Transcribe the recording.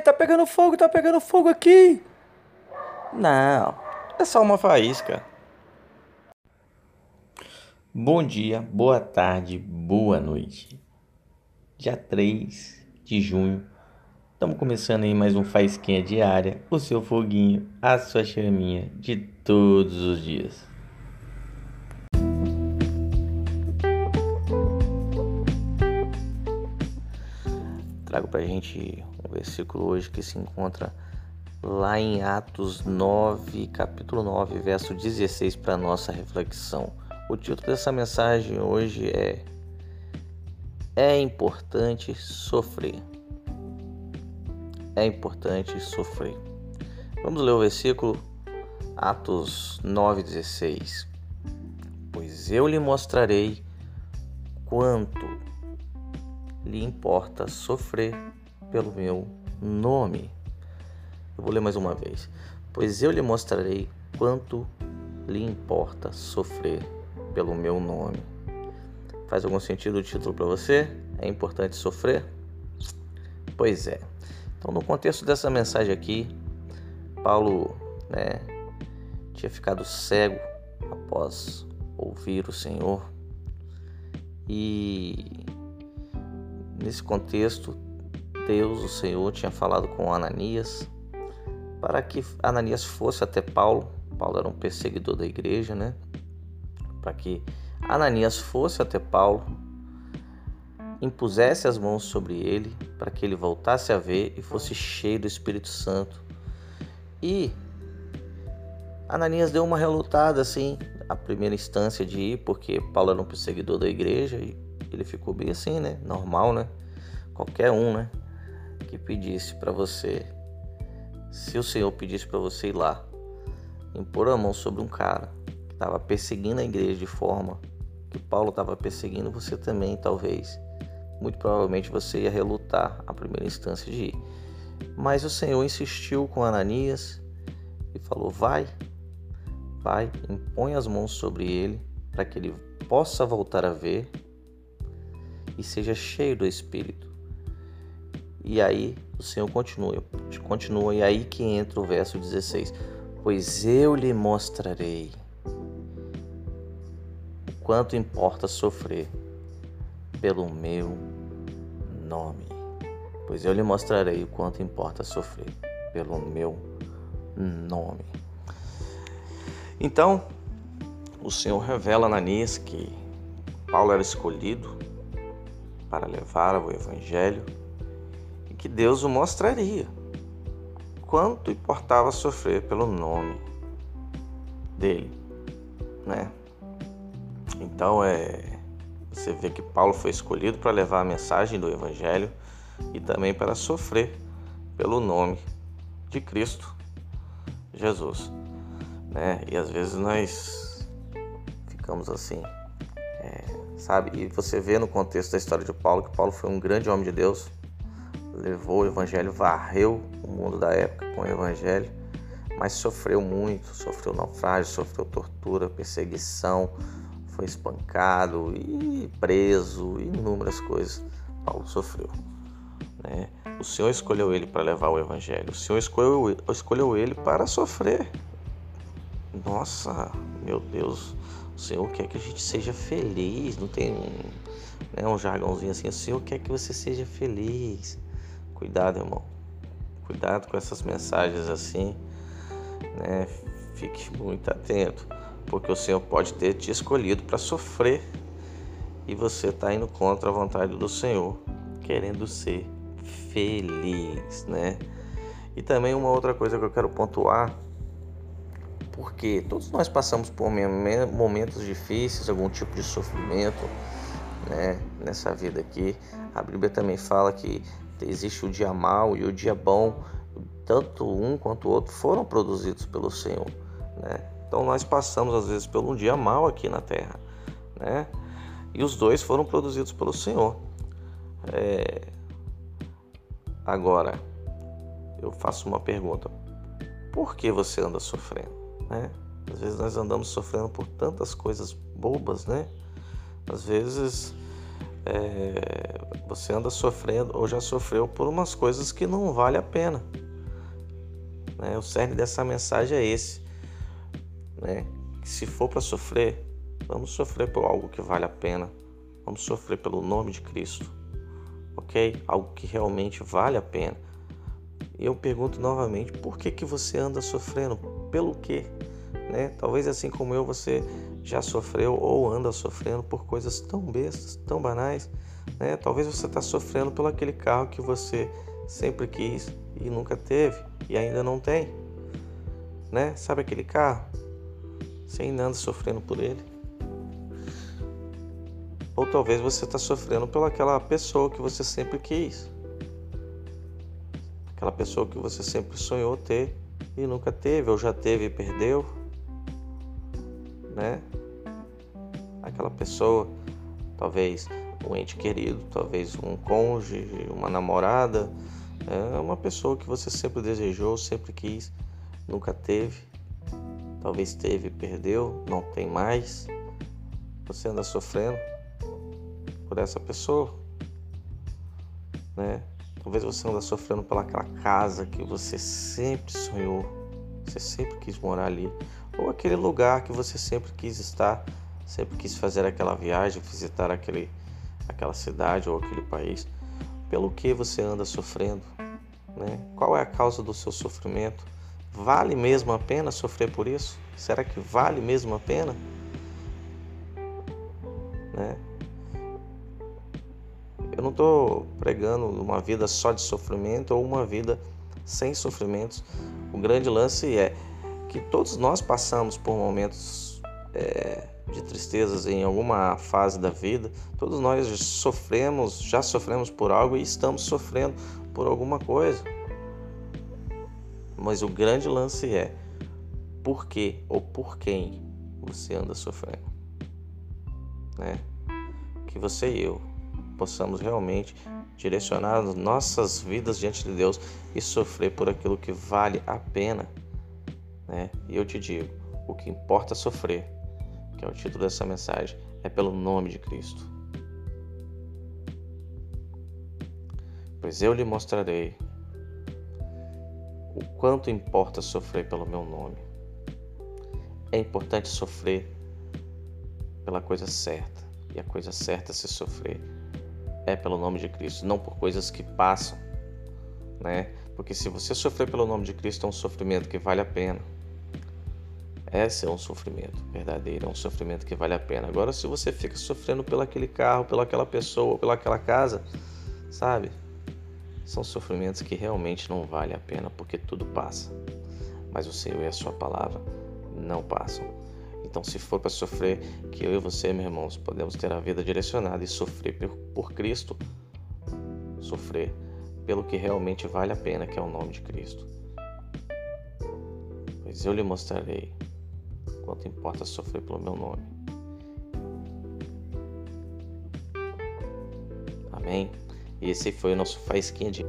Tá pegando fogo, tá pegando fogo aqui! Não, é só uma faísca. Bom dia, boa tarde, boa noite. Dia 3 de junho, estamos começando aí mais um Faísquinha Diária, o seu foguinho, a sua chaminha de todos os dias. Trago pra gente um versículo hoje que se encontra lá em Atos 9, capítulo 9, verso 16 para nossa reflexão. O título dessa mensagem hoje é É importante sofrer. É importante sofrer. Vamos ler o versículo Atos 9:16. Pois eu lhe mostrarei quanto lhe importa sofrer pelo meu nome. Eu vou ler mais uma vez. Pois eu lhe mostrarei quanto lhe importa sofrer pelo meu nome. Faz algum sentido o título para você? É importante sofrer? Pois é. Então, no contexto dessa mensagem aqui, Paulo né, tinha ficado cego após ouvir o Senhor. E nesse contexto, Deus, o Senhor, tinha falado com Ananias para que Ananias fosse até Paulo. Paulo era um perseguidor da igreja, né? para que Ananias fosse até Paulo, impusesse as mãos sobre ele, para que ele voltasse a ver e fosse cheio do Espírito Santo. E Ananias deu uma relutada assim, a primeira instância de ir, porque Paulo era um perseguidor da igreja e ele ficou bem assim, né? Normal, né? Qualquer um, né? Que pedisse para você, se o Senhor pedisse para você ir lá, impor a mão sobre um cara estava perseguindo a igreja de forma que Paulo estava perseguindo, você também talvez, muito provavelmente você ia relutar a primeira instância de ir. Mas o Senhor insistiu com Ananias e falou: Vai, vai, impõe as mãos sobre ele para que ele possa voltar a ver e seja cheio do Espírito. E aí o Senhor continua, continua, e aí que entra o verso 16: Pois eu lhe mostrarei quanto importa sofrer pelo meu nome. Pois eu lhe mostrarei o quanto importa sofrer pelo meu nome. Então, o Senhor revela a Ananias que Paulo era escolhido para levar o evangelho e que Deus o mostraria quanto importava sofrer pelo nome dele, né? Então é você vê que Paulo foi escolhido para levar a mensagem do evangelho e também para sofrer pelo nome de Cristo Jesus, né? E às vezes nós ficamos assim, sabe? E você vê no contexto da história de Paulo que Paulo foi um grande homem de Deus, levou o evangelho, varreu o mundo da época com o evangelho, mas sofreu muito, sofreu naufrágio, sofreu tortura, perseguição, foi espancado e preso, inúmeras coisas Paulo sofreu. Né? O Senhor escolheu ele para levar o Evangelho, o Senhor escolheu, escolheu ele para sofrer. Nossa, meu Deus, o Senhor quer que a gente seja feliz, não tem né, um jargãozinho assim, o Senhor quer que você seja feliz. Cuidado, irmão, cuidado com essas mensagens assim, né? Fique muito atento porque o Senhor pode ter te escolhido para sofrer e você está indo contra a vontade do Senhor, querendo ser feliz, né? E também uma outra coisa que eu quero pontuar, porque todos nós passamos por momentos difíceis, algum tipo de sofrimento, né? Nessa vida aqui, a Bíblia também fala que existe o dia mau e o dia bom, tanto um quanto o outro foram produzidos pelo Senhor, né? Então nós passamos às vezes por um dia mal aqui na Terra, né? E os dois foram produzidos pelo Senhor. É... Agora, eu faço uma pergunta: por que você anda sofrendo? Né? Às vezes nós andamos sofrendo por tantas coisas bobas, né? Às vezes é, você anda sofrendo ou já sofreu por umas coisas que não vale a pena. Né? O cerne dessa mensagem é esse, né? Que se for para sofrer, vamos sofrer por algo que vale a pena. Vamos sofrer pelo nome de Cristo, ok? Algo que realmente vale a pena. E eu pergunto novamente, por que que você anda sofrendo? Pelo quê? Né? Talvez assim como eu, você já sofreu ou anda sofrendo por coisas tão bestas, tão banais. Né? Talvez você está sofrendo pelo aquele carro que você sempre quis e nunca teve e ainda não tem. Né? Sabe aquele carro? Você ainda anda sofrendo por ele. Ou talvez você está sofrendo pelaquela pessoa que você sempre quis. Aquela pessoa que você sempre sonhou ter e nunca teve, ou já teve e perdeu. Né? Aquela pessoa, talvez um ente querido, talvez um cônjuge, uma namorada, é uma pessoa que você sempre desejou, sempre quis, nunca teve. Talvez teve, perdeu, não tem mais. Você anda sofrendo por essa pessoa, né? Talvez você anda sofrendo pelaquela casa que você sempre sonhou, você sempre quis morar ali, ou aquele lugar que você sempre quis estar, sempre quis fazer aquela viagem, visitar aquele, aquela cidade ou aquele país. Pelo que você anda sofrendo? Né? Qual é a causa do seu sofrimento? Vale mesmo a pena sofrer por isso? Será que vale mesmo a pena? Né? Não estou pregando uma vida só de sofrimento ou uma vida sem sofrimentos. O grande lance é que todos nós passamos por momentos é, de tristezas em alguma fase da vida. Todos nós sofremos, já sofremos por algo e estamos sofrendo por alguma coisa. Mas o grande lance é por que ou por quem você anda sofrendo. Né? Que você e eu possamos realmente direcionar nossas vidas diante de Deus e sofrer por aquilo que vale a pena. Né? E eu te digo, o que importa sofrer que é o título dessa mensagem, é pelo nome de Cristo. Pois eu lhe mostrarei o quanto importa sofrer pelo meu nome. É importante sofrer pela coisa certa, e a coisa certa se sofrer é pelo nome de Cristo, não por coisas que passam, né? Porque se você sofrer pelo nome de Cristo é um sofrimento que vale a pena. Esse é um sofrimento verdadeiro, é um sofrimento que vale a pena. Agora, se você fica sofrendo pelo aquele carro, pelaquela pessoa, pelaquela casa, sabe? São sofrimentos que realmente não vale a pena, porque tudo passa. Mas o Senhor e a Sua palavra não passam. Então, se for para sofrer, que eu e você, meus irmãos, podemos ter a vida direcionada e sofrer por, Cristo, sofrer pelo que realmente vale a pena, que é o nome de Cristo. Pois eu lhe mostrarei quanto importa sofrer pelo meu nome. Amém? E esse foi o nosso faísquinha de.